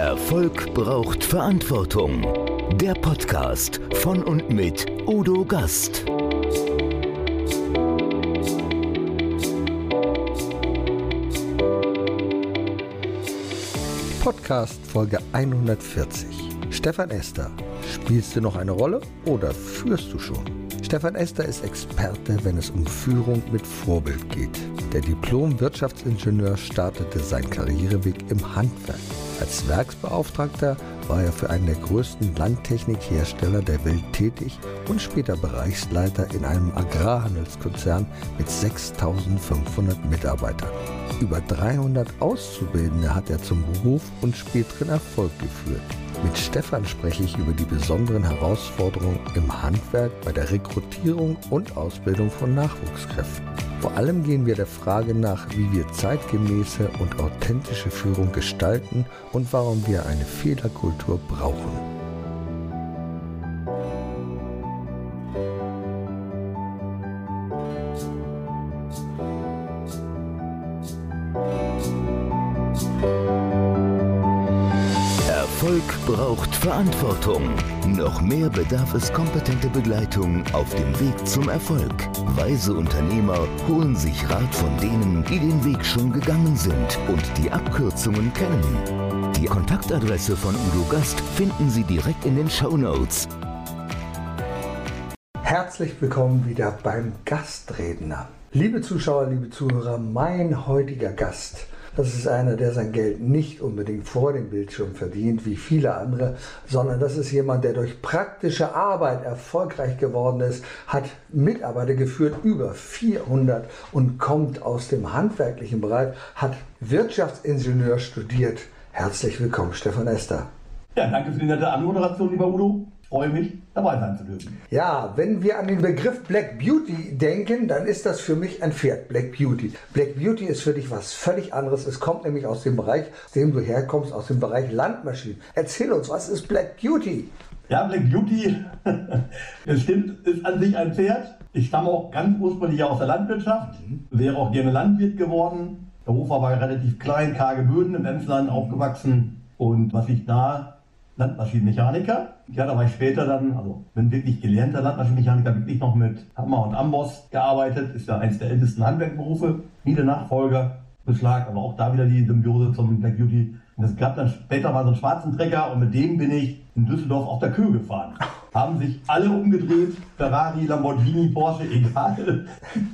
Erfolg braucht Verantwortung. Der Podcast von und mit Udo Gast. Podcast Folge 140. Stefan Ester, spielst du noch eine Rolle oder führst du schon? Stefan Ester ist Experte, wenn es um Führung mit Vorbild geht. Der Diplom-Wirtschaftsingenieur startete seinen Karriereweg im Handwerk. Als Werksbeauftragter war er für einen der größten Landtechnikhersteller der Welt tätig und später Bereichsleiter in einem Agrarhandelskonzern mit 6500 Mitarbeitern. Über 300 Auszubildende hat er zum Beruf und späteren Erfolg geführt. Mit Stefan spreche ich über die besonderen Herausforderungen im Handwerk bei der Rekrutierung und Ausbildung von Nachwuchskräften. Vor allem gehen wir der Frage nach, wie wir zeitgemäße und authentische Führung gestalten und warum wir eine Fehlerkultur brauchen. Verantwortung. Noch mehr bedarf es kompetente Begleitung auf dem Weg zum Erfolg. Weise Unternehmer holen sich Rat von denen, die den Weg schon gegangen sind und die Abkürzungen kennen. Die Kontaktadresse von Udo Gast finden Sie direkt in den Show Notes. Herzlich willkommen wieder beim Gastredner. Liebe Zuschauer, liebe Zuhörer, mein heutiger Gast das ist einer, der sein Geld nicht unbedingt vor dem Bildschirm verdient, wie viele andere, sondern das ist jemand, der durch praktische Arbeit erfolgreich geworden ist, hat Mitarbeiter geführt, über 400 und kommt aus dem handwerklichen Bereich, hat Wirtschaftsingenieur studiert. Herzlich willkommen, Stefan Ester. Ja, danke für die nette Anmoderation, lieber Udo freue mich, dabei sein zu dürfen. Ja, wenn wir an den Begriff Black Beauty denken, dann ist das für mich ein Pferd, Black Beauty. Black Beauty ist für dich was völlig anderes. Es kommt nämlich aus dem Bereich, aus dem du herkommst, aus dem Bereich Landmaschinen. Erzähl uns, was ist Black Beauty? Ja, Black Beauty, es stimmt, ist an sich ein Pferd. Ich stamme auch ganz ursprünglich aus der Landwirtschaft, mhm. wäre auch gerne Landwirt geworden. Der Hof war relativ klein, karge Böden im Emsland aufgewachsen. Und was ich da Landmaschinenmechaniker. Ja, da war ich später dann, also bin wirklich gelernter Landmaschinenmechaniker, wirklich noch mit Hammer und Amboss gearbeitet. Ist ja eines der ältesten Handwerkberufe. Viele Nachfolger, Beschlag, aber auch da wieder die Symbiose zum Black Beauty. Und es gab dann später mal so einen schwarzen Trecker und mit dem bin ich in Düsseldorf auf der Kühe gefahren. Haben sich alle umgedreht, Ferrari, Lamborghini, Porsche, egal,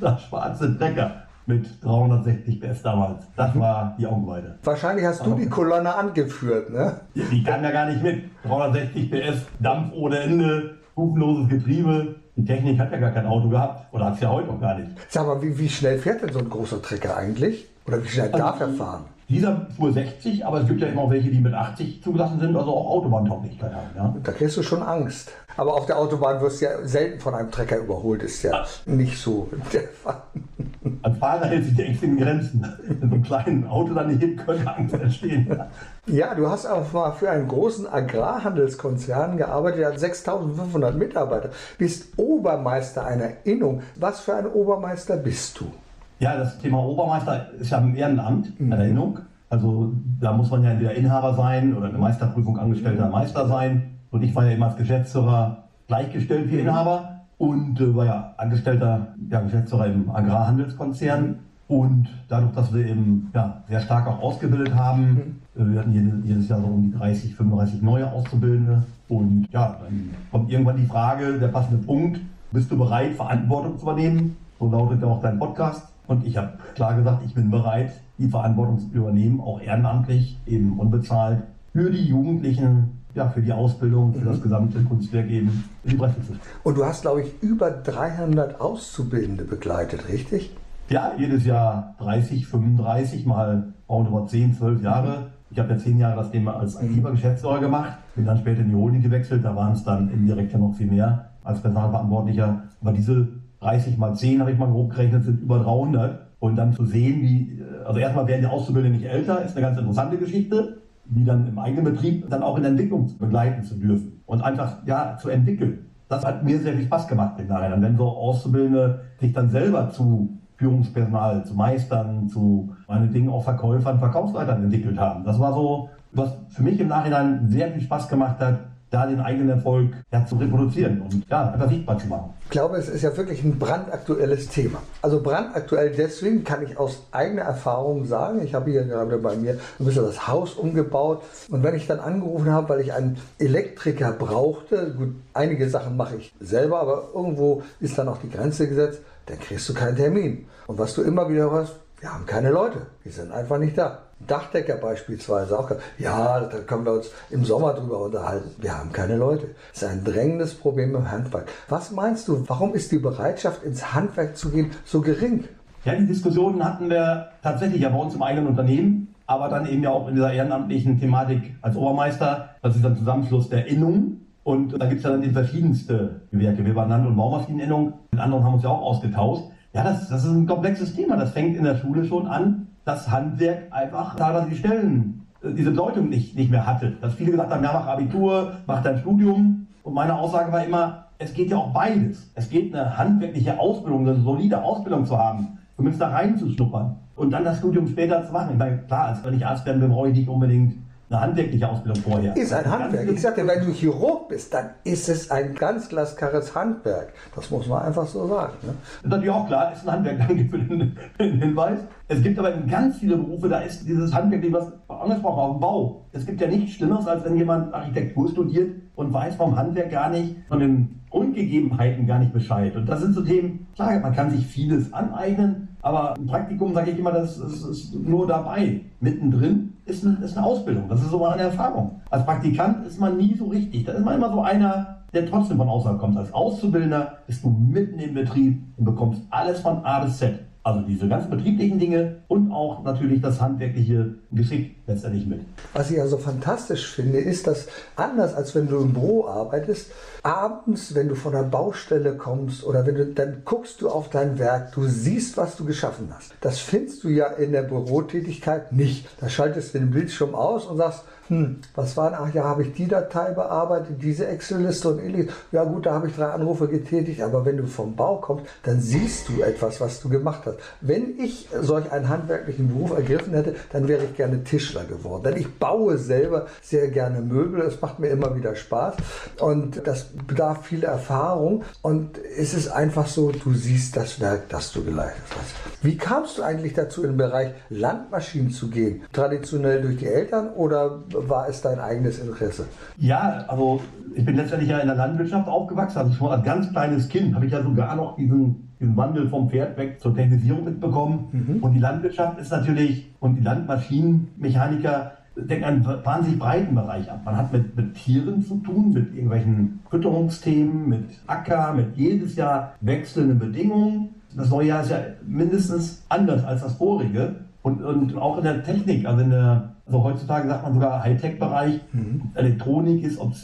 der schwarze Trecker mit 360 PS damals. Das war die Augenweide. Wahrscheinlich hast du die Kolonne angeführt, ne? Die kam ja gar nicht mit. 360 PS, Dampf ohne Ende, hufenloses Getriebe. Die Technik hat ja gar kein Auto gehabt. Oder hat es ja heute noch gar nicht. Sag mal, wie, wie schnell fährt denn so ein großer Trecker eigentlich? Oder wie schnell also, darf er fahren? Dieser fuhr 60, aber es gibt ja immer auch welche, die mit 80 zugelassen sind, also auch Autobahntauglichkeit haben. Ja? Da kriegst du schon Angst. Aber auf der Autobahn wirst du ja selten von einem Trecker überholt, ist ja Ach. nicht so der Fall. Ein Fahrer hält sich die engsten Grenzen. Wenn so ein kleines Auto dann nicht hin, könnte Angst entstehen. Ja, du hast auch mal für einen großen Agrarhandelskonzern gearbeitet, der hat 6500 Mitarbeiter. Bist Obermeister einer Innung. Was für ein Obermeister bist du? Ja, das Thema Obermeister ist ja ein Ehrenamt, mhm. Erinnerung. Also da muss man ja entweder Inhaber sein oder eine Meisterprüfung angestellter Meister sein. Und ich war ja immer als Geschäftsführer gleichgestellt wie mhm. Inhaber und äh, war ja angestellter ja, Geschäftsführer im Agrarhandelskonzern. Mhm. Und dadurch, dass wir eben ja, sehr stark auch ausgebildet haben, mhm. äh, wir hatten jedes Jahr so um die 30, 35 neue Auszubildende. Und ja, dann kommt irgendwann die Frage, der passende Punkt, bist du bereit, Verantwortung zu übernehmen? So lautet ja auch dein Podcast. Und ich habe klar gesagt, ich bin bereit, die Verantwortung zu übernehmen, auch ehrenamtlich, eben unbezahlt, für die Jugendlichen, ja, für die Ausbildung, für mhm. das gesamte Kunstwerk eben in die Bresche zu Und du hast, glaube ich, über 300 Auszubildende begleitet, richtig? Ja, jedes Jahr 30, 35, mal roundabout 10, 12 Jahre. Ich habe ja zehn Jahre das Thema als aktiver Geschäftsführer gemacht, bin dann später in die Holding gewechselt, da waren es dann indirekt ja noch viel mehr als Personalverantwortlicher. Aber diese 30 mal 10 habe ich mal grob gerechnet, sind über 300. Und dann zu sehen, wie, also erstmal werden die Auszubildenden nicht älter, ist eine ganz interessante Geschichte, die dann im eigenen Betrieb dann auch in der Entwicklung begleiten zu dürfen und einfach, ja, zu entwickeln. Das hat mir sehr viel Spaß gemacht im Nachhinein, wenn so Auszubildende sich dann selber zu Führungspersonal, zu Meistern, zu meinetwegen auch Verkäufern, Verkaufsleitern entwickelt haben. Das war so, was für mich im Nachhinein sehr viel Spaß gemacht hat, da den eigenen Erfolg ja, zu reproduzieren und ja, einfach sichtbar zu machen. Ich glaube, es ist ja wirklich ein brandaktuelles Thema. Also brandaktuell deswegen kann ich aus eigener Erfahrung sagen, ich habe hier gerade bei mir ein bisschen das Haus umgebaut und wenn ich dann angerufen habe, weil ich einen Elektriker brauchte, gut, einige Sachen mache ich selber, aber irgendwo ist dann auch die Grenze gesetzt, dann kriegst du keinen Termin. Und was du immer wieder hörst, wir haben keine Leute, die sind einfach nicht da. Dachdecker beispielsweise auch. Ja, da können wir uns im Sommer drüber unterhalten. Wir haben keine Leute. Das ist ein drängendes Problem im Handwerk. Was meinst du, warum ist die Bereitschaft, ins Handwerk zu gehen, so gering? Ja, die Diskussionen hatten wir tatsächlich ja bei uns im eigenen Unternehmen, aber dann eben ja auch in dieser ehrenamtlichen Thematik als Obermeister. Das ist ein Zusammenschluss der Innung. Und da gibt es ja dann die verschiedenste Gewerke. Wir waren Land- und Baumaschineninnung. Mit anderen haben uns ja auch ausgetauscht. Ja, das, das ist ein komplexes Thema. Das fängt in der Schule schon an das Handwerk einfach teilweise die Stellen, äh, diese Bedeutung nicht, nicht mehr hatte. Dass viele gesagt haben, ja, mach Abitur, mach dein Studium. Und meine Aussage war immer, es geht ja auch beides. Es geht eine handwerkliche Ausbildung, eine solide Ausbildung zu haben, zumindest da reinzuschnuppern und dann das Studium später zu machen. Ich meine, klar, als wenn ich Arzt werden will, brauche ich nicht unbedingt eine handwerkliche Ausbildung vorher. Ist ein Handwerk. Ich sagte, wenn du Chirurg bist, dann ist es ein ganz glasklares Handwerk. Das muss man einfach so sagen. Ne? Ist natürlich auch klar, ist ein Handwerk. Danke für den, Hinweis. Es gibt aber ganz viele Berufe, da ist dieses Handwerk, was angesprochen auf dem Bau. Es gibt ja nichts Schlimmeres, als wenn jemand Architektur studiert und weiß vom Handwerk gar nicht, von den Grundgegebenheiten gar nicht Bescheid. Und das sind so Themen, klar, man kann sich vieles aneignen, aber ein Praktikum, sage ich immer, das ist, ist nur dabei. Mittendrin ist eine, ist eine Ausbildung. Das ist so meine Erfahrung. Als Praktikant ist man nie so richtig. Da ist man immer so einer, der trotzdem von außerhalb kommt. Als Auszubildender bist du mitten im Betrieb und bekommst alles von A bis Z. Also diese ganzen betrieblichen Dinge und auch natürlich das handwerkliche Geschick letztendlich mit. Was ich also fantastisch finde, ist, dass anders als wenn du im Büro arbeitest, abends, wenn du von der Baustelle kommst oder wenn du, dann guckst du auf dein Werk, du siehst, was du geschaffen hast. Das findest du ja in der Bürotätigkeit nicht. Da schaltest du den Bildschirm aus und sagst, hm, was war denn, ach ja, habe ich die Datei bearbeitet, diese Excel-Liste und ähnliches. Ja gut, da habe ich drei Anrufe getätigt, aber wenn du vom Bau kommst, dann siehst du etwas, was du gemacht hast. Wenn ich solch einen handwerklichen Beruf ergriffen hätte, dann wäre ich gerne Tischler geworden. Denn ich baue selber sehr gerne Möbel, es macht mir immer wieder Spaß und das bedarf viel Erfahrung und es ist einfach so, du siehst das Werk, das du geleitet hast. Wie kamst du eigentlich dazu, in den Bereich Landmaschinen zu gehen? Traditionell durch die Eltern oder war es dein eigenes Interesse? Ja, also ich bin letztendlich ja in der Landwirtschaft aufgewachsen. Also schon als ganz kleines Kind habe ich ja sogar noch diesen, diesen Wandel vom Pferd weg zur Technisierung mitbekommen. Mhm. Und die Landwirtschaft ist natürlich, und die Landmaschinenmechaniker decken einen wahnsinnig breiten Bereich ab. Man hat mit, mit Tieren zu tun, mit irgendwelchen Fütterungsthemen, mit Acker, mit jedes Jahr wechselnden Bedingungen. Das neue Jahr ist ja mindestens anders als das vorige. Und, und auch in der Technik, also in der also heutzutage sagt man sogar Hightech-Bereich, mhm. Elektronik ist, ob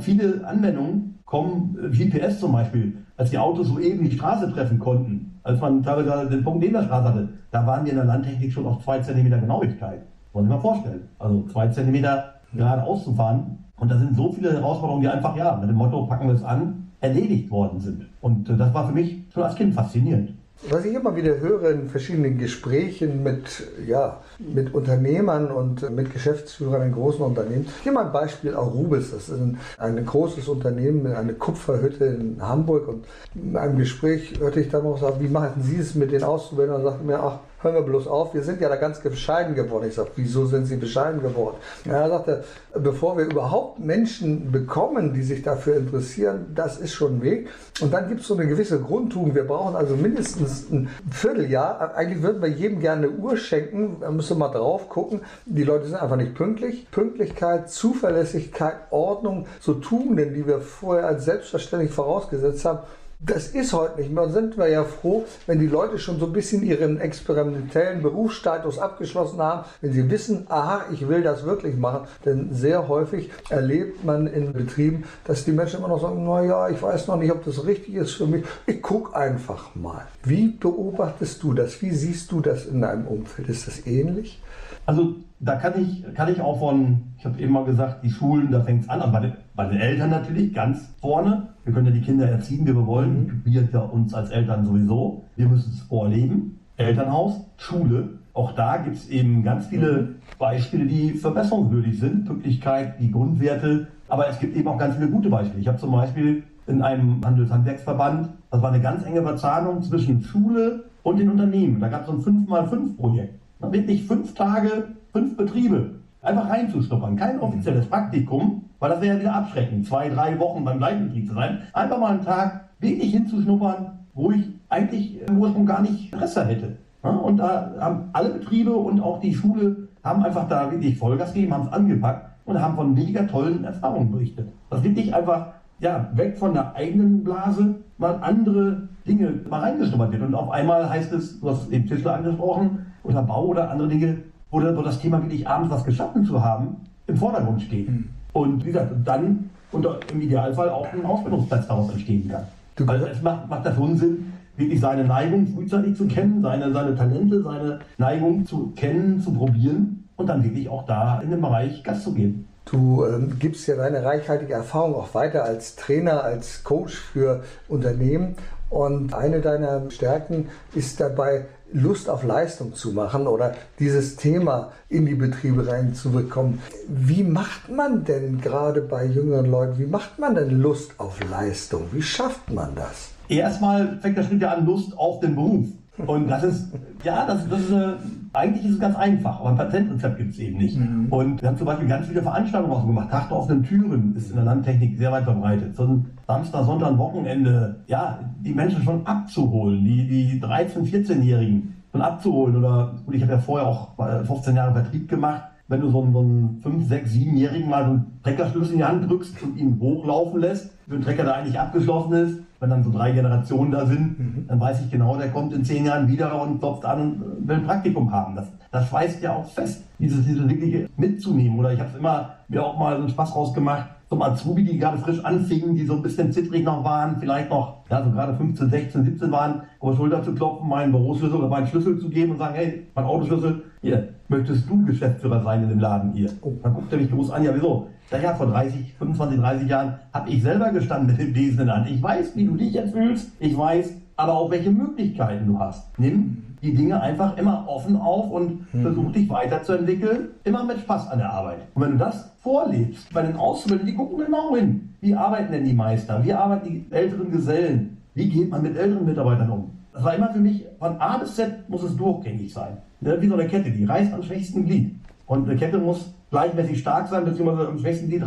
viele Anwendungen kommen, äh, GPS zum Beispiel, als die Autos so eben die Straße treffen konnten, als man teilweise den Punkt neben der Straße hatte, da waren wir in der Landtechnik schon auf zwei Zentimeter Genauigkeit. Wollen Sie mal vorstellen. Also zwei Zentimeter gerade auszufahren. Und da sind so viele Herausforderungen, die einfach, ja, mit dem Motto, packen wir es an, erledigt worden sind. Und äh, das war für mich schon als Kind faszinierend. Was ich immer wieder höre in verschiedenen Gesprächen mit, ja, mit Unternehmern und mit Geschäftsführern in großen Unternehmen. Ich gebe mal ein Beispiel Arubis. Das ist ein, ein großes Unternehmen, eine Kupferhütte in Hamburg. Und in einem Gespräch hörte ich dann noch sagen, wie machen Sie es mit den Auszubildenden? Und sagte mir, ach, hören wir bloß auf, wir sind ja da ganz bescheiden geworden. Ich sage, wieso sind Sie bescheiden geworden? Ja, er sagte, bevor wir überhaupt Menschen bekommen, die sich dafür interessieren, das ist schon ein Weg. Und dann gibt es so eine gewisse Grundtugend. Wir brauchen also mindestens ein Vierteljahr. Eigentlich würden wir jedem gerne eine Uhr schenken. Da müssen wir mal drauf gucken. Die Leute sind einfach nicht pünktlich. Pünktlichkeit, Zuverlässigkeit, Ordnung, so Tugenden, die wir vorher als selbstverständlich vorausgesetzt haben, das ist heute nicht mehr. Und sind wir ja froh, wenn die Leute schon so ein bisschen ihren experimentellen Berufsstatus abgeschlossen haben, wenn sie wissen, aha, ich will das wirklich machen. Denn sehr häufig erlebt man in Betrieben, dass die Menschen immer noch sagen, naja, ich weiß noch nicht, ob das richtig ist für mich. Ich gucke einfach mal. Wie beobachtest du das? Wie siehst du das in deinem Umfeld? Ist das ähnlich? Also da kann ich, kann ich auch von, ich habe eben mal gesagt, die Schulen, da fängt es an, aber bei den, Eltern natürlich ganz vorne. Wir können ja die Kinder erziehen, wie wir wollen. Wir ja uns als Eltern sowieso. Wir müssen es vorleben. Elternhaus, Schule. Auch da gibt es eben ganz viele Beispiele, die verbesserungswürdig sind. Pünktlichkeit, die Grundwerte. Aber es gibt eben auch ganz viele gute Beispiele. Ich habe zum Beispiel in einem Handelshandwerksverband, das war eine ganz enge Verzahnung zwischen Schule und den Unternehmen. Da gab es so ein 5x5-Projekt. Wirklich fünf Tage, fünf Betriebe. Einfach reinzuschnuppern. Kein offizielles Praktikum, weil das wäre ja wieder abschreckend, zwei, drei Wochen beim gleichen Betrieb zu sein. Einfach mal einen Tag wirklich hinzuschnuppern, wo ich eigentlich im Ursprung gar nicht Interesse hätte. Und da haben alle Betriebe und auch die Schule haben einfach da wirklich Vollgas gegeben, haben es angepackt und haben von mega tollen Erfahrungen berichtet. Das wirklich einfach ja, weg von der eigenen Blase mal andere Dinge mal reingeschnuppert wird. Und auf einmal heißt es, du hast eben Tischler angesprochen, oder Bau oder andere Dinge, wo, wo das Thema wirklich abends was geschaffen zu haben, im Vordergrund steht. Mhm. Und wie gesagt, dann unter, im Idealfall auch ein Ausbildungsplatz daraus entstehen kann. Also es macht, macht das Unsinn, wirklich seine Neigung frühzeitig zu kennen, seine, seine Talente, seine Neigung zu kennen, zu probieren und dann wirklich auch da in dem Bereich Gas zu geben. Du ähm, gibst ja deine reichhaltige Erfahrung auch weiter als Trainer, als Coach für Unternehmen. Und eine deiner Stärken ist dabei, Lust auf Leistung zu machen oder dieses Thema in die Betriebe reinzubekommen. Wie macht man denn gerade bei jüngeren Leuten, wie macht man denn Lust auf Leistung? Wie schafft man das? Erstmal fängt der Schritt ja an, Lust auf den Beruf. Und das ist, ja, das, das ist eine, eigentlich ist es ganz einfach, aber ein Patentrezept gibt es eben nicht. Mhm. Und wir haben zum Beispiel ganz viele Veranstaltungen auch gemacht. Tag der offenen Türen ist in der Landtechnik sehr weit verbreitet. So ein Samstag, Sonntag, Wochenende, ja, die Menschen schon abzuholen, die, die 13-, 14-Jährigen schon abzuholen. Oder gut, ich habe ja vorher auch 15 Jahre Vertrieb gemacht. Wenn du so einen, so einen 5-, 6-, 7-Jährigen mal so einen Treckerschlüssel in die Hand drückst und ihn hochlaufen lässt, für einen Trecker, der eigentlich abgeschlossen ist, wenn dann so drei Generationen da sind, mhm. dann weiß ich genau, der kommt in zehn Jahren wieder und klopft an und will ein Praktikum haben. Das, das schweißt ja auch fest, dieses, dieses wirkliche mitzunehmen. Oder ich habe es immer mir auch mal so einen Spaß rausgemacht, zum Azubi, die gerade frisch anfingen, die so ein bisschen zittrig noch waren, vielleicht noch, ja, so gerade 15, 16, 17 waren, auf die Schulter zu klopfen, meinen Büroschlüssel oder meinen Schlüssel zu geben und sagen, hey, mein Autoschlüssel, hier, möchtest du Geschäftsführer sein in dem Laden hier? Oh. Dann guckt er mich groß an, ja, wieso? Naja, vor 30, 25, 30 Jahren habe ich selber gestanden mit dem Besen in der Hand. Ich weiß, wie du dich jetzt fühlst. Ich weiß aber auch, welche Möglichkeiten du hast. Nimm die Dinge einfach immer offen auf und mhm. versuch dich weiterzuentwickeln. Immer mit Spaß an der Arbeit. Und wenn du das vorlebst, bei den Auszubildenden, die gucken genau hin. Wie arbeiten denn die Meister? Wie arbeiten die älteren Gesellen? Wie geht man mit älteren Mitarbeitern um? Das war immer für mich, von A bis Z muss es durchgängig sein. Wie so eine Kette, die reißt am schwächsten Glied. Und eine Kette muss gleichmäßig stark sein, beziehungsweise am schwächsten die.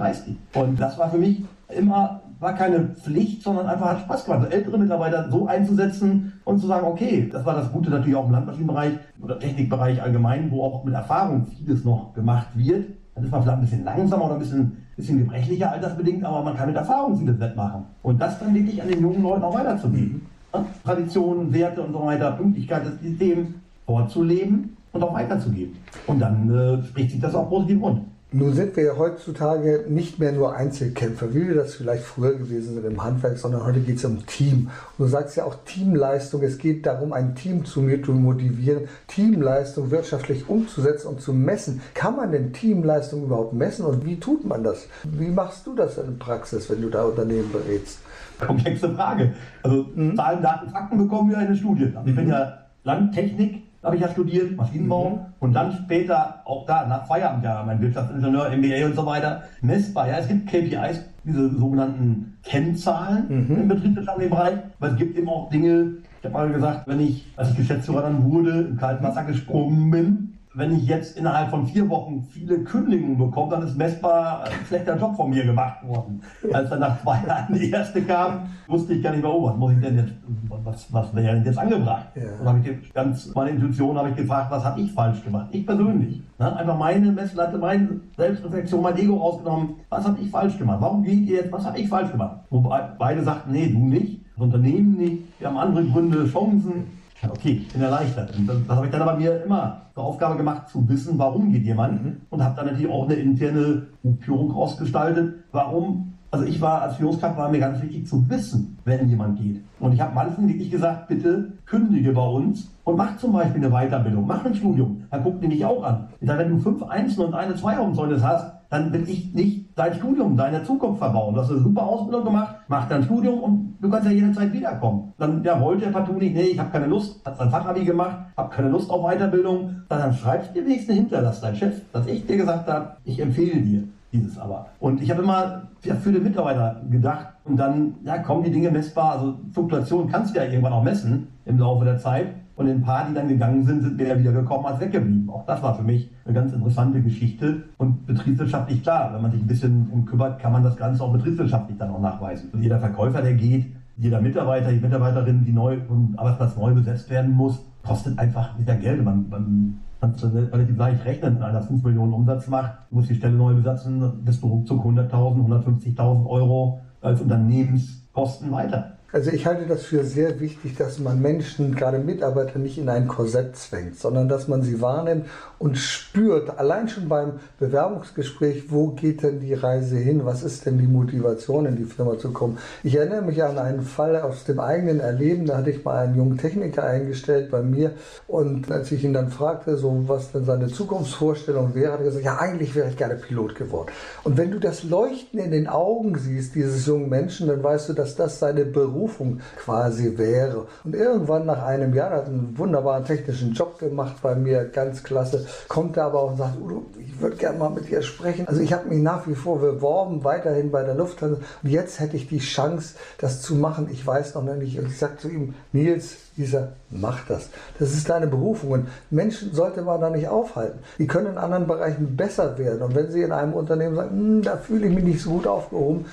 Und das war für mich immer, war keine Pflicht, sondern einfach hat Spaß gemacht. Also ältere Mitarbeiter so einzusetzen und zu sagen, okay, das war das Gute natürlich auch im Landmaschinenbereich oder Technikbereich allgemein, wo auch mit Erfahrung vieles noch gemacht wird. Dann ist man vielleicht ein bisschen langsamer oder ein bisschen, bisschen gebrechlicher altersbedingt, aber man kann mit Erfahrung vieles wettmachen. Und das dann wirklich an den jungen Leuten auch weiterzugeben. Traditionen, Werte und so weiter, Pünktlichkeit des Systems vorzuleben und auch weiterzugeben. Und dann äh, spricht sich das auch positiv rund. Nun sind wir ja heutzutage nicht mehr nur Einzelkämpfer, wie wir das vielleicht früher gewesen sind im Handwerk, sondern heute geht es um Team. Und du sagst ja auch Teamleistung. Es geht darum, ein Team zu motivieren, Teamleistung wirtschaftlich umzusetzen und zu messen. Kann man denn Teamleistung überhaupt messen und wie tut man das? Wie machst du das in Praxis, wenn du da Unternehmen berätst? Komplexe Frage. Also mhm. Zahlen, Daten, Fakten bekommen wir in den Studien. Also ich bin ja Landtechnik habe ich ja studiert, Maschinenbau mhm. und dann später auch da nach Feierabend ja mein Wirtschaftsingenieur, MBA und so weiter messbar. Ja, es gibt KPIs, diese sogenannten Kennzahlen mhm. im betriebswirtschaftlichen Bereich, aber es gibt eben auch Dinge, ich habe mal gesagt, wenn ich als Geschäftsführer dann wurde, im kalten Wasser gesprungen bin, wenn ich jetzt innerhalb von vier Wochen viele Kündigungen bekomme, dann ist messbar ein schlechter Job von mir gemacht worden. Als dann nach zwei Jahren die erste kam, wusste ich gar nicht mehr, oh, was muss ich denn jetzt, was, was wäre denn jetzt angebracht? Ja. Und habe ich ganz, meine Intuition habe ich gefragt, was habe ich falsch gemacht? Ich persönlich. Ne? Einfach meine Messlatte, meine Selbstreflexion, mein Ego rausgenommen. Was habe ich falsch gemacht? Warum geht ihr jetzt? Was habe ich falsch gemacht? Wobei beide sagten, nee, du nicht, das Unternehmen nicht, wir haben andere Gründe, Chancen. Okay, ich bin erleichtert. Und das, das habe ich dann aber mir immer zur Aufgabe gemacht, zu wissen, warum geht jemand. Mhm. Und habe dann natürlich auch eine interne Führung ausgestaltet. Warum Also ich war als Führungskraft war mir ganz wichtig zu wissen, wenn jemand geht. Und ich habe manchen wirklich gesagt, bitte kündige bei uns und mach zum Beispiel eine Weiterbildung, mach ein Studium. Dann gucken die mich auch an. Ich sage, wenn du fünf Einsen und eine Zwei auf dem Zeugnis hast, dann will ich nicht dein Studium, deine Zukunft verbauen. Du hast eine super Ausbildung gemacht, mach dein Studium und du kannst ja jederzeit wiederkommen. Dann ja, wollte er partout nicht, nee, ich habe keine Lust, hat sein Fachabi gemacht, habe keine Lust auf Weiterbildung. Dann, dann schreibst du dir wenigstens hinter, dass dein Chef, dass ich dir gesagt habe, ich empfehle dir dieses aber. Und ich habe immer ja, für den Mitarbeiter gedacht und dann ja, kommen die Dinge messbar. Also Fluktuation kannst du ja irgendwann auch messen im Laufe der Zeit. Und ein paar, die dann gegangen sind, sind wieder wieder gekommen als weggeblieben. Auch das war für mich eine ganz interessante Geschichte. Und betriebswirtschaftlich klar, wenn man sich ein bisschen um kümmert, kann man das Ganze auch betriebswirtschaftlich dann auch nachweisen. Und jeder Verkäufer, der geht, jeder Mitarbeiter, die Mitarbeiterin, die neu vom Arbeitsplatz neu besetzt werden muss, kostet einfach wieder Geld. Man, man du relativ leicht rechnen, wenn einer 5 Millionen Umsatz macht, muss die Stelle neu besetzen, bist du ruckzuck 100.000, 150.000 Euro als Unternehmenskosten weiter. Also ich halte das für sehr wichtig, dass man Menschen, gerade Mitarbeiter, nicht in ein Korsett zwängt, sondern dass man sie wahrnimmt und spürt, allein schon beim Bewerbungsgespräch, wo geht denn die Reise hin, was ist denn die Motivation, in die Firma zu kommen. Ich erinnere mich an einen Fall aus dem eigenen Erleben, da hatte ich mal einen jungen Techniker eingestellt bei mir und als ich ihn dann fragte, so was denn seine Zukunftsvorstellung wäre, hat er gesagt, ja eigentlich wäre ich gerne Pilot geworden. Und wenn du das Leuchten in den Augen siehst, dieses jungen Menschen, dann weißt du, dass das seine Berufung Berufung quasi wäre. Und irgendwann nach einem Jahr, hat einen wunderbaren technischen Job gemacht bei mir, ganz klasse, kommt er aber auch und sagt, Udo, ich würde gerne mal mit dir sprechen. Also ich habe mich nach wie vor beworben, weiterhin bei der Lufthansa. Und jetzt hätte ich die Chance, das zu machen. Ich weiß noch nicht. Und ich sage zu ihm, Nils, dieser mach das. Das ist deine Berufung. Und Menschen sollte man da nicht aufhalten. Die können in anderen Bereichen besser werden. Und wenn sie in einem Unternehmen sagen, hm, da fühle ich mich nicht so gut aufgehoben,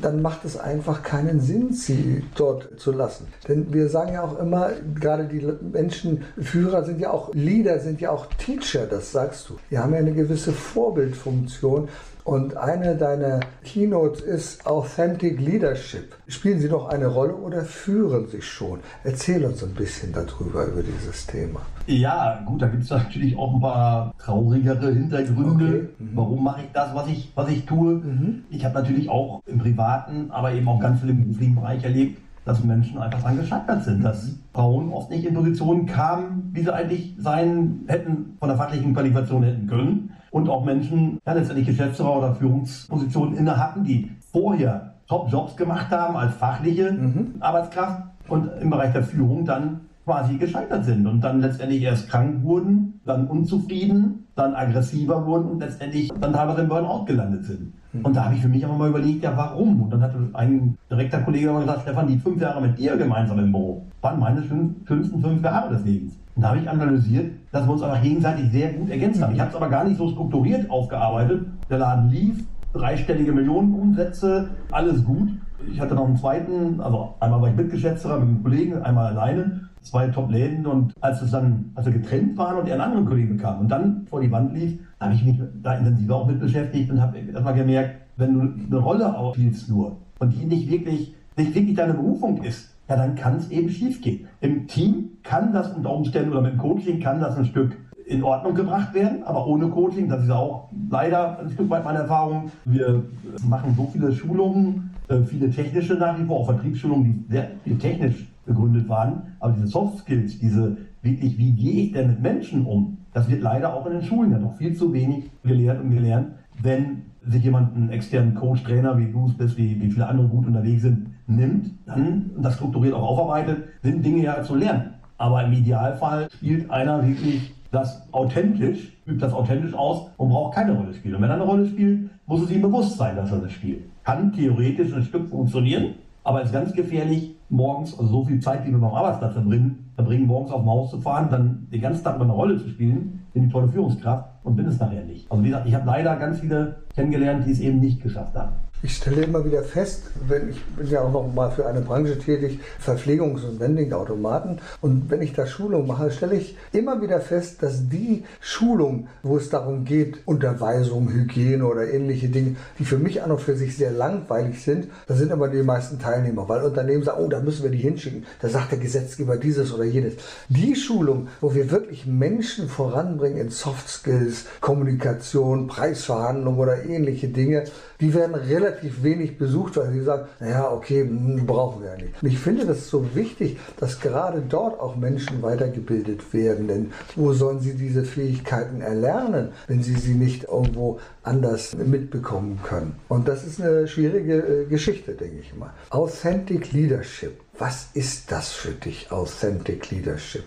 dann macht es einfach keinen Sinn, sie dort zu lassen. Denn wir sagen ja auch immer, gerade die Menschen, Führer sind ja auch Leader, sind ja auch Teacher, das sagst du. Die haben ja eine gewisse Vorbildfunktion. Und eine deiner Keynotes ist Authentic Leadership. Spielen Sie doch eine Rolle oder führen Sie schon? Erzähl uns ein bisschen darüber, über dieses Thema. Ja, gut, da gibt es natürlich auch ein paar traurigere Hintergründe. Okay. Mhm. Warum mache ich das, was ich, was ich tue? Mhm. Ich habe natürlich auch im privaten, aber eben auch ganz viel im beruflichen Bereich erlebt, dass Menschen einfach daran gescheitert sind, dass mhm. Frauen oft nicht in Positionen kamen, wie sie eigentlich sein hätten, von der fachlichen Qualifikation hätten können und auch Menschen, ja, letztendlich Geschäftsführer oder Führungspositionen inne hatten, die vorher Top-Jobs gemacht haben als fachliche mhm. Arbeitskraft und im Bereich der Führung dann quasi gescheitert sind und dann letztendlich erst krank wurden, dann unzufrieden, dann aggressiver wurden und letztendlich dann teilweise im Burnout gelandet sind. Mhm. Und da habe ich für mich einfach mal überlegt, ja warum? Und dann hat ein direkter Kollege immer gesagt, Stefan, die fünf Jahre mit dir gemeinsam im Büro waren meine schönsten fünf Jahre des Lebens. Und da habe ich analysiert, dass wir uns einfach gegenseitig sehr gut ergänzt haben. Ich habe es aber gar nicht so strukturiert aufgearbeitet. Der Laden lief, dreistellige Millionenumsätze, alles gut. Ich hatte noch einen zweiten, also einmal war ich Mitgeschäftsführer mit einem Kollegen, einmal alleine, zwei Top-Läden und als es dann, als wir getrennt waren und er einen anderen Kollegen bekam und dann vor die Wand lief, habe ich mich da intensiver auch mit beschäftigt und habe erstmal gemerkt, wenn du eine Rolle ausspielst nur und die nicht wirklich, nicht wirklich deine Berufung ist, ja, dann kann es eben schief gehen. Im Team kann das unter Umständen oder mit Coaching kann das ein Stück in Ordnung gebracht werden, aber ohne Coaching, das ist auch leider ein Stück weit meine Erfahrung. Wir machen so viele Schulungen, äh, viele technische nach wie vor, auch Vertriebsschulungen, die sehr viel technisch begründet waren, aber diese Soft Skills, diese wirklich, wie gehe ich denn mit Menschen um, das wird leider auch in den Schulen ja noch viel zu wenig gelehrt und gelernt, wenn sich jemand einen externen Coach, Trainer, wie du es bist, wie, wie viele andere gut unterwegs sind, nimmt, dann und das strukturiert auch aufarbeitet, sind Dinge ja zu lernen. Aber im Idealfall spielt einer wirklich das authentisch, übt das authentisch aus und braucht keine Rolle spielen. Und wenn er eine Rolle spielt, muss es ihm bewusst sein, dass er das spielt. Kann theoretisch ein Stück funktionieren, aber ist ganz gefährlich, morgens, also so viel Zeit, wie wir beim Arbeitsplatz verbringen, verbringen, morgens auf dem Haus zu fahren, dann den ganzen Tag mal eine Rolle zu spielen, bin die tolle Führungskraft und bin es nachher nicht. Also wie gesagt, ich habe leider ganz viele kennengelernt, die es eben nicht geschafft haben. Ich stelle immer wieder fest, wenn ich bin ja auch noch mal für eine Branche tätig, Verpflegungs- und Vending-Automaten. Und wenn ich da Schulung mache, stelle ich immer wieder fest, dass die Schulung, wo es darum geht, Unterweisung, Hygiene oder ähnliche Dinge, die für mich an und für sich sehr langweilig sind, da sind immer die meisten Teilnehmer, weil Unternehmen sagen, oh, da müssen wir die hinschicken. Da sagt der Gesetzgeber dieses oder jenes. Die Schulung, wo wir wirklich Menschen voranbringen in Soft Skills, Kommunikation, Preisverhandlungen oder ähnliche Dinge, die werden relativ wenig besucht, weil sie sagen, naja, okay, hm, brauchen wir ja nicht. Und ich finde das so wichtig, dass gerade dort auch Menschen weitergebildet werden. Denn wo sollen sie diese Fähigkeiten erlernen, wenn sie sie nicht irgendwo anders mitbekommen können? Und das ist eine schwierige äh, Geschichte, denke ich mal. Authentic Leadership. Was ist das für dich, Authentic Leadership?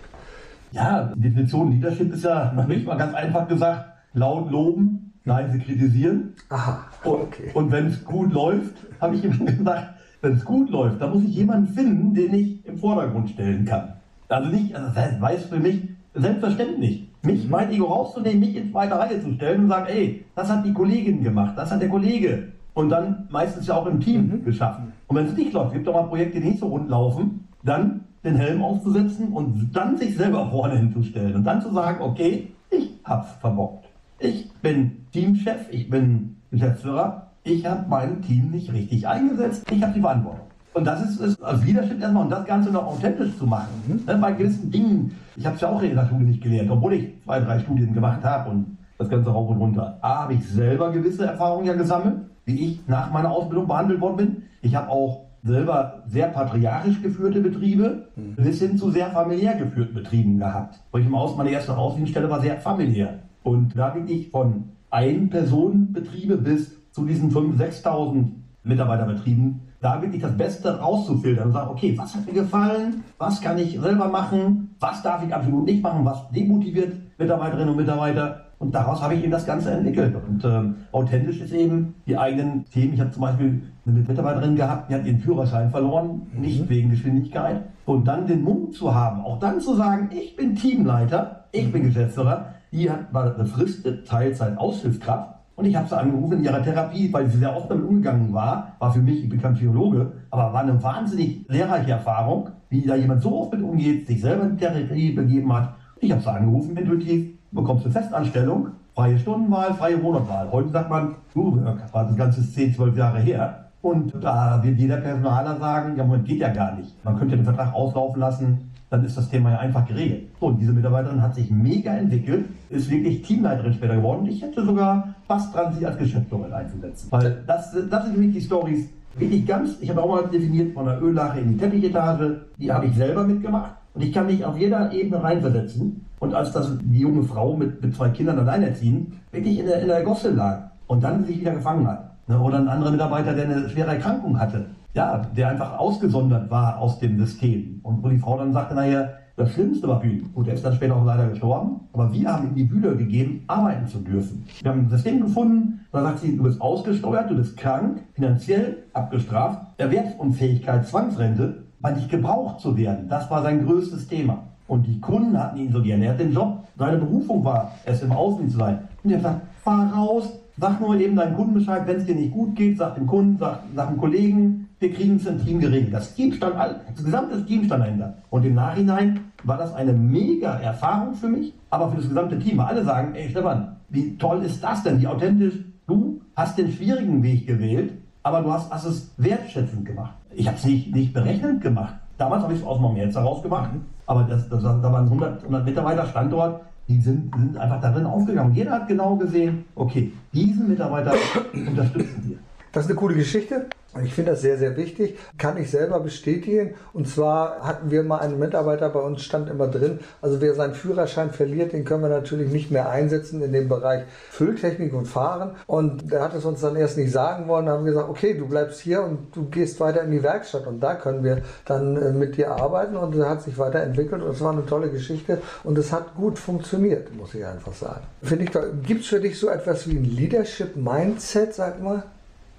Ja, Definition Leadership ist ja noch nicht mal ganz einfach gesagt, laut loben, leise kritisieren. Aha, okay. Und, und wenn es gut läuft, habe ich ihm gesagt, wenn es gut läuft, dann muss ich jemanden finden, den ich im Vordergrund stellen kann. Also nicht, also das weiß für mich selbstverständlich, mich mhm. mein Ego rauszunehmen, mich in zweite Reihe zu stellen und sagen, ey, das hat die Kollegin gemacht, das hat der Kollege. Und dann meistens ja auch im Team mhm. geschaffen. Und wenn es nicht läuft, gibt doch mal Projekte, die nicht so rund laufen, dann den Helm aufzusetzen und dann sich selber vorne hinzustellen und dann zu sagen, okay, ich hab's verbockt. Ich bin Teamchef, ich bin Geschäftsführer, ich habe mein Team nicht richtig eingesetzt, ich habe die Verantwortung. Und das ist, ist als Leadership erstmal, und das Ganze noch authentisch zu machen. Mhm. Ne, bei gewissen Dingen, ich habe es ja auch in der Schule nicht gelernt, obwohl ich zwei, drei Studien gemacht habe und das Ganze rauf und runter. A, habe ich selber gewisse Erfahrungen ja gesammelt, wie ich nach meiner Ausbildung behandelt worden bin. Ich habe auch selber sehr patriarchisch geführte Betriebe mhm. bis hin zu sehr familiär geführten Betrieben gehabt. Wo ich im Aus, meine erste Außendienststelle war sehr familiär. Und da bin ich von Ein-Personen-Betriebe bis zu diesen 5.000, 6.000 Mitarbeiterbetrieben, da wirklich das Beste rauszufiltern und sagen, okay, was hat mir gefallen, was kann ich selber machen, was darf ich absolut nicht machen, was demotiviert Mitarbeiterinnen und Mitarbeiter und daraus habe ich eben das Ganze entwickelt. Und ähm, authentisch ist eben die eigenen Themen. Ich habe zum Beispiel eine Mitarbeiterin gehabt, die hat ihren Führerschein verloren, mhm. nicht wegen Geschwindigkeit. Und dann den Mut zu haben, auch dann zu sagen, ich bin Teamleiter, ich bin Geschäftsführer, die war befristet Teilzeit Aushilfskraft. Und ich habe sie angerufen in ihrer Therapie, weil sie sehr oft damit umgegangen war. War für mich, ich bin kein Psychologe, aber war eine wahnsinnig lehrreiche Erfahrung, wie da jemand so oft mit umgeht, sich selber in Therapie begeben hat. Ich habe sie angerufen intuitiv, bekommst du Festanstellung, freie Stundenwahl, freie Wohnortwahl. Heute sagt man, du, war das Ganze 10, 12 Jahre her. Und da wird jeder Personaler sagen, ja, Moment, geht ja gar nicht. Man könnte den Vertrag auslaufen lassen, dann ist das Thema ja einfach geregelt. So, und diese Mitarbeiterin hat sich mega entwickelt, ist wirklich Teamleiterin später geworden. Ich hätte sogar fast dran, sie als Geschäftsführerin einzusetzen. Weil das, das sind wirklich die Stories, wirklich ganz, ich habe auch mal definiert, von der Öllache in die Teppichetage, die habe ich selber mitgemacht. Und ich kann mich auf jeder Ebene reinversetzen. Und als das die junge Frau mit, mit zwei Kindern alleinerziehend wirklich in der, in der Gosse lag und dann sich wieder gefangen hat. Ne, oder ein anderer Mitarbeiter, der eine schwere Erkrankung hatte, ja, der einfach ausgesondert war aus dem System. Und wo die Frau dann sagte, naja, das Schlimmste war Bühnen. Gut, er ist dann später auch leider gestorben, aber wir haben ihm die Bühne gegeben, arbeiten zu dürfen. Wir haben ein System gefunden, da sagt sie, du bist ausgesteuert, du bist krank, finanziell abgestraft, Erwerbsunfähigkeit, Zwangsrente, weil nicht gebraucht zu werden. Das war sein größtes Thema. Und die Kunden hatten ihn so gerne. Er hat den Job, seine Berufung war, es im Außen zu sein. Und er gesagt, fahr raus, sag nur eben deinem Kunden Bescheid, wenn es dir nicht gut geht, sag dem Kunden, sag, sag dem Kollegen, wir kriegen es im Team geregelt. Das Team stand, das gesamte Team stand dahinter. Und im Nachhinein war das eine mega Erfahrung für mich, aber für das gesamte Team. Alle sagen, ey Stefan, wie toll ist das denn, wie authentisch. Du hast den schwierigen Weg gewählt, aber du hast, hast es wertschätzend gemacht. Ich habe es nicht, nicht berechnend gemacht. Damals habe ich es aus meinem Herz heraus gemacht, aber das, das, da waren 100, 100 Mitarbeiter Standort, die sind, sind einfach darin aufgegangen. Jeder hat genau gesehen, okay, diesen Mitarbeiter unterstützen wir. Das ist eine coole Geschichte. Ich finde das sehr, sehr wichtig. Kann ich selber bestätigen. Und zwar hatten wir mal einen Mitarbeiter bei uns, stand immer drin. Also wer seinen Führerschein verliert, den können wir natürlich nicht mehr einsetzen in dem Bereich Fülltechnik und Fahren. Und der hat es uns dann erst nicht sagen wollen. Da haben wir gesagt, okay, du bleibst hier und du gehst weiter in die Werkstatt. Und da können wir dann äh, mit dir arbeiten. Und er hat sich weiterentwickelt. Und es war eine tolle Geschichte. Und es hat gut funktioniert, muss ich einfach sagen. Finde ich Gibt es für dich so etwas wie ein Leadership Mindset, sag mal?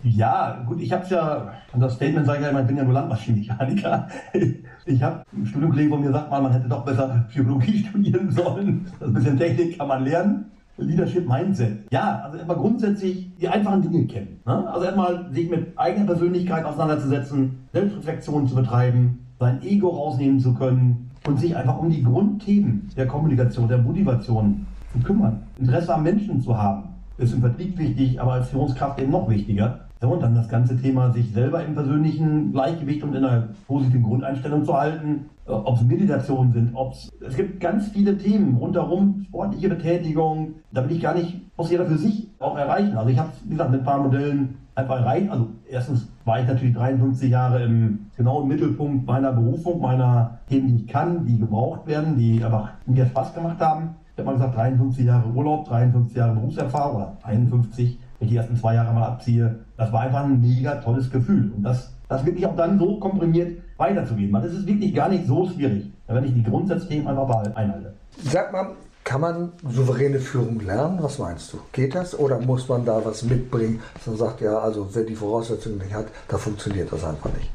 Ja, gut, ich habe es ja, an das Statement sage ich ja immer, ich bin ja nur Landmaschinenmechaniker. Ich habe ein Studienkollege von mir sagt man hätte doch besser Psychologie studieren sollen. Ein bisschen Technik kann man lernen. Leadership Mindset. Ja, also erstmal grundsätzlich die einfachen Dinge kennen. Ne? Also erstmal sich mit eigener Persönlichkeit auseinanderzusetzen, Selbstreflexion zu betreiben, sein Ego rausnehmen zu können und sich einfach um die Grundthemen der Kommunikation, der Motivation zu kümmern. Interesse am Menschen zu haben. Ist im Vertrieb wichtig, aber als Führungskraft eben noch wichtiger. So, und dann das ganze Thema, sich selber im persönlichen Gleichgewicht und in einer positiven Grundeinstellung zu halten, äh, ob es Meditationen sind, ob es, es gibt ganz viele Themen rundherum, sportliche Betätigung, da will ich gar nicht, muss jeder für sich auch erreichen. Also ich habe, wie gesagt, mit ein paar Modellen einfach erreicht. Also erstens war ich natürlich 53 Jahre im, genau im Mittelpunkt meiner Berufung, meiner Themen, die ich kann, die gebraucht werden, die einfach mir Spaß gemacht haben. Ich habe mal gesagt, 53 Jahre Urlaub, 53 Jahre Berufserfahrung oder 51, wenn ich die ersten zwei Jahre mal abziehe. Das war einfach ein mega tolles Gefühl. Und das, das wirklich auch dann so komprimiert weiterzugeben. Das ist wirklich gar nicht so schwierig, wenn ich die Grundsatzthemen einfach einhalte. Sag mal, kann man souveräne Führung lernen? Was meinst du? Geht das oder muss man da was mitbringen, dass man sagt, ja, also wer die Voraussetzungen nicht hat, da funktioniert das einfach nicht?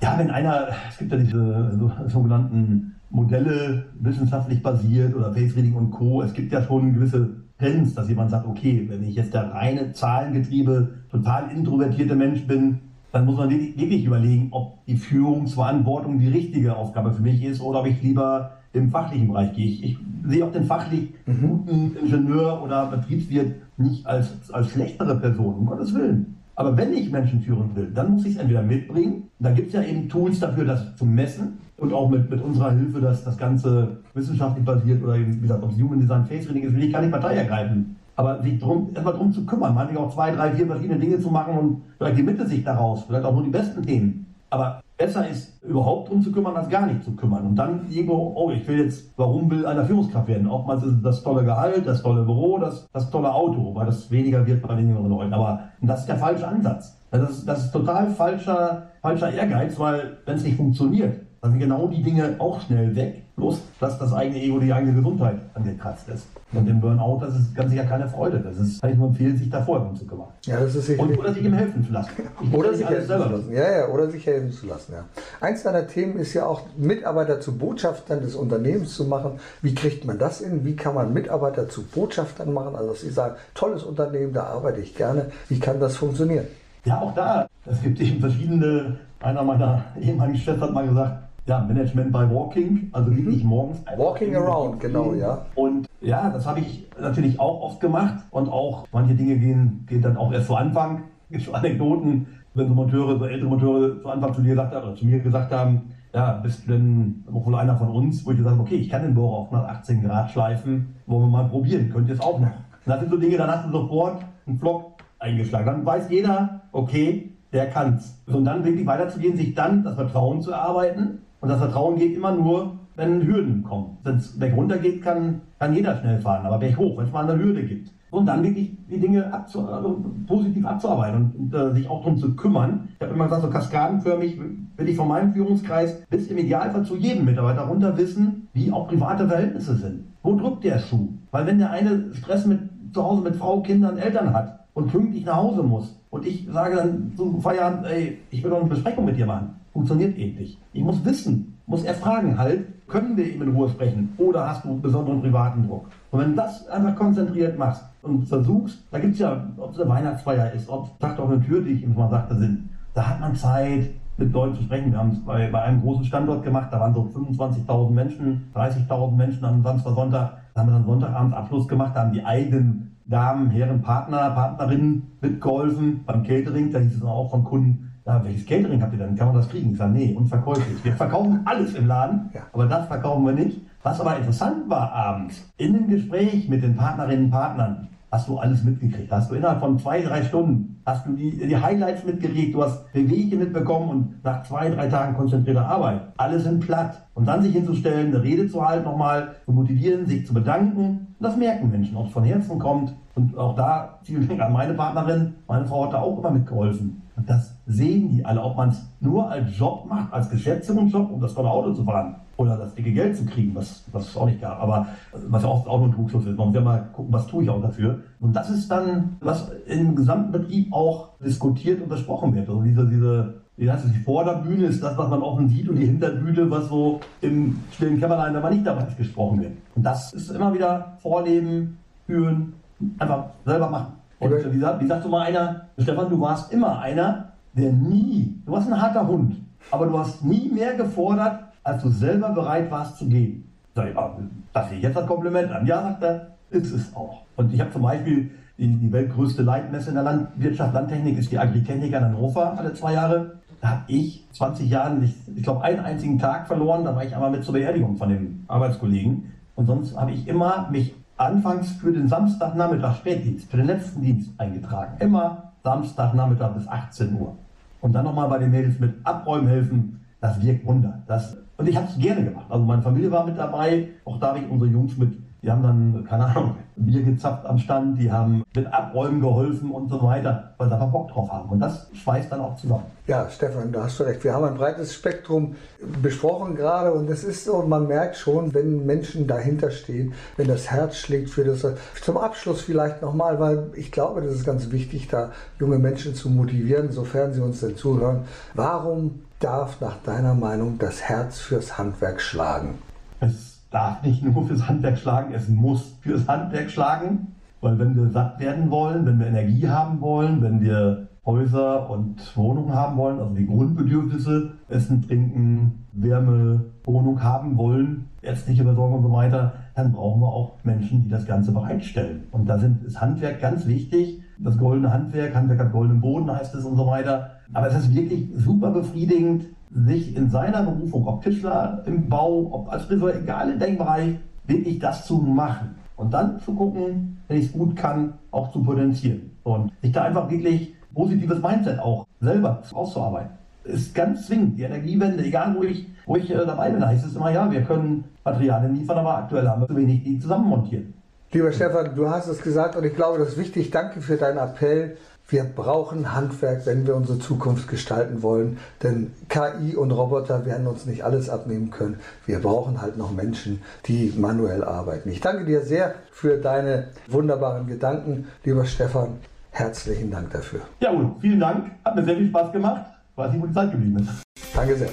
Ja, wenn einer, es gibt ja diese sogenannten Modelle, wissenschaftlich basiert oder Face Reading und Co. Es gibt ja schon gewisse Trends, dass jemand sagt, okay, wenn ich jetzt der reine Zahlengetriebe, total introvertierte Mensch bin, dann muss man wirklich überlegen, ob die Führungsverantwortung die richtige Aufgabe für mich ist oder ob ich lieber im fachlichen Bereich gehe. Ich, ich sehe auch den fachlich mhm. guten Ingenieur oder Betriebswirt nicht als, als schlechtere Person, um Gottes Willen. Aber wenn ich Menschen führen will, dann muss ich es entweder mitbringen. Da gibt es ja eben Tools dafür, das zu messen und auch mit, mit unserer Hilfe, dass das Ganze wissenschaftlich basiert oder eben, wie gesagt, ob es Human Design Face Reading ist, will ich gar nicht Partei ergreifen. Aber sich drum, erstmal darum zu kümmern, manchmal auch zwei, drei, vier verschiedene Dinge zu machen und vielleicht die Mitte sich daraus, vielleicht auch nur die besten Themen. Aber besser ist, überhaupt drum zu kümmern, als gar nicht zu kümmern. Und dann irgendwo, oh, ich will jetzt, warum will einer Führungskraft werden? Oftmals ist das tolle Gehalt, das tolle Büro, das, das tolle Auto, weil das weniger wird bei den jüngeren Leuten. Aber das ist der falsche Ansatz. Das ist, das ist total falscher, falscher Ehrgeiz, weil wenn es nicht funktioniert, dann sind genau die Dinge auch schnell weg. Bloß, dass das eigene Ego, die eigene Gesundheit angekratzt ist. Und im Burnout, das ist ganz sicher keine Freude. Das ist, kann ich nur empfehlen, sich da vorher um zu kümmern. Ja, das ist Und, oder sich ihm helfen zu lassen. oder sich helfen zu lassen. Ja, ja, oder sich helfen zu lassen, ja. Eins deiner Themen ist ja auch, Mitarbeiter zu Botschaftern des Unternehmens zu machen. Wie kriegt man das hin? Wie kann man Mitarbeiter zu Botschaftern machen? Also, dass sie sagen, tolles Unternehmen, da arbeite ich gerne. Wie kann das funktionieren? Ja, auch da. Es gibt eben verschiedene, einer meiner ehemaligen Chefs hat mal gesagt, ja, Management by Walking, also mhm. wirklich morgens. Walking around, genau, ja. Und ja, das habe ich natürlich auch oft gemacht und auch manche Dinge gehen, gehen dann auch erst zu Anfang. Es gibt schon Anekdoten, wenn so Monteure, so ältere Monteure zu Anfang zu dir gesagt haben, oder zu mir gesagt haben, ja, bist du denn wohl einer von uns, wo ich gesagt habe, okay, ich kann den Bohrer auf 118 Grad schleifen, wollen wir mal probieren, könnt ihr es auch noch. Und das sind so Dinge, dann hast du sofort einen Vlog eingeschlagen. Dann weiß jeder, okay, der kann's. Und dann wirklich weiterzugehen, sich dann das Vertrauen zu erarbeiten und das Vertrauen geht immer nur, wenn Hürden kommen. Wenn es Berg runter geht, kann, kann jeder schnell fahren, aber Berg hoch, wenn es mal eine Hürde gibt. Und dann wirklich die Dinge abzu also positiv abzuarbeiten und, und äh, sich auch darum zu kümmern. Ich habe immer gesagt, so kaskadenförmig will ich von meinem Führungskreis bis im Idealfall zu jedem Mitarbeiter runter wissen, wie auch private Verhältnisse sind. Wo drückt der Schuh? Weil wenn der eine Stress mit zu Hause mit Frau, Kindern, Eltern hat und pünktlich nach Hause muss und ich sage dann zum Feierabend, ey, ich will doch eine Besprechung mit dir machen funktioniert eben nicht. Ich muss wissen, muss er fragen halt, können wir eben in Ruhe sprechen oder hast du besonderen privaten Druck? Und wenn du das einfach konzentriert machst und versuchst, da gibt es ja, ob es eine Weihnachtsfeier ist, ob Tag auf eine Tür, die ich immer sagte, sind, da hat man Zeit, mit Leuten zu sprechen. Wir haben es bei, bei einem großen Standort gemacht, da waren so 25.000 Menschen, 30.000 Menschen am Samstag, Sonntag. Da haben wir dann Sonntagabend Abschluss gemacht, da haben die eigenen Damen, Herren, Partner, Partnerinnen mitgeholfen beim Catering. Da hieß es auch von Kunden, ja, welches Catering habt ihr denn? Kann man das kriegen? Ich sage, nee, unverkäuflich. Wir verkaufen alles im Laden, ja. aber das verkaufen wir nicht. Was aber interessant war abends, in dem Gespräch mit den Partnerinnen und Partnern, hast du alles mitgekriegt. Hast du innerhalb von zwei, drei Stunden, hast du die, die Highlights mitgelegt, du hast Bewegungen mitbekommen und nach zwei, drei Tagen konzentrierter Arbeit, alles in platt. Und dann sich hinzustellen, eine Rede zu halten nochmal, zu motivieren, sich zu bedanken, das merken Menschen, ob es von Herzen kommt. Und auch da, vielen Dank an meine Partnerin, meine Frau hat da auch immer mitgeholfen. Und das sehen die alle, ob man es nur als Job macht, als Geschäftsführungsjob, um das tolle Auto zu fahren oder das dicke Geld zu kriegen, was, was es auch nicht gab. Aber was ja oft auch nur ein Trugschluss ist. Man muss ja mal gucken, was tue ich auch dafür. Und das ist dann, was im gesamten Betrieb auch diskutiert und besprochen wird. Also diese, diese heißt es, die Vorderbühne ist das, was man offen sieht und die Hinterbühne, was so im stillen Kämmerlein, man nicht dabei ist, gesprochen wird. Und das ist immer wieder Vorleben, führen, einfach selber machen. Und wie, wie sagt so mal einer, Stefan, du warst immer einer, der nie, du warst ein harter Hund, aber du hast nie mehr gefordert, als du selber bereit warst zu geben. Sag ich, ah, das sehe ich jetzt das Kompliment an. Ja, sagt er, ist es auch. Und ich habe zum Beispiel die, die weltgrößte Leitmesse in der Landwirtschaft, Landtechnik, ist die Agritechnik in Hannover alle zwei Jahre. Da habe ich 20 Jahre, ich, ich glaube, einen einzigen Tag verloren. Da war ich einmal mit zur Beerdigung von dem Arbeitskollegen. Und sonst habe ich immer mich anfangs für den Samstagnachmittag Spätdienst, für den letzten Dienst eingetragen. Immer Samstagnachmittag bis 18 Uhr. Und dann nochmal bei den Mädels mit Abräumen helfen. Das wirkt Wunder. Das, und ich habe es gerne gemacht. Also meine Familie war mit dabei. Auch da habe ich unsere Jungs mit die haben dann, keine Ahnung, Bier gezapft am Stand, die haben mit Abräumen geholfen und so weiter, weil sie einfach Bock drauf haben. Und das schweißt dann auch zusammen. Ja, Stefan, da hast du recht. Wir haben ein breites Spektrum besprochen gerade und es ist so, man merkt schon, wenn Menschen dahinter stehen, wenn das Herz schlägt für das. Zum Abschluss vielleicht nochmal, weil ich glaube, das ist ganz wichtig, da junge Menschen zu motivieren, sofern sie uns denn zuhören. Warum darf nach deiner Meinung das Herz fürs Handwerk schlagen? Es darf nicht nur fürs Handwerk schlagen, es muss fürs Handwerk schlagen. Weil wenn wir satt werden wollen, wenn wir Energie haben wollen, wenn wir Häuser und Wohnungen haben wollen, also die Grundbedürfnisse, Essen, Trinken, Wärme, Wohnung haben wollen, ärztliche Versorgung und so weiter, dann brauchen wir auch Menschen, die das Ganze bereitstellen. Und da sind, ist Handwerk ganz wichtig. Das goldene Handwerk, Handwerk hat goldenen Boden heißt es und so weiter. Aber es ist wirklich super befriedigend, sich in seiner Berufung, ob Tischler im Bau, ob als Friseur, egal in welchem Bereich, wirklich das zu machen. Und dann zu gucken, wenn ich es gut kann, auch zu potenzieren. Und sich da einfach wirklich positives Mindset auch selber auszuarbeiten. Ist ganz zwingend. Die Energiewende, egal wo ich, wo ich äh, dabei bin, heißt es immer, ja, wir können Materialien liefern, aber aktuell haben wir zu wenig, die zusammenmontieren. Lieber Stefan, du hast es gesagt und ich glaube, das ist wichtig. Danke für deinen Appell. Wir brauchen Handwerk, wenn wir unsere Zukunft gestalten wollen. Denn KI und Roboter werden uns nicht alles abnehmen können. Wir brauchen halt noch Menschen, die manuell arbeiten. Ich danke dir sehr für deine wunderbaren Gedanken, lieber Stefan. Herzlichen Dank dafür. Ja, Udo, vielen Dank. Hat mir sehr viel Spaß gemacht. Weiß nicht, wo die Zeit geblieben ist. Danke sehr.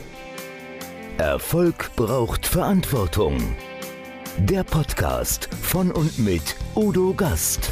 Erfolg braucht Verantwortung. Der Podcast von und mit Udo Gast.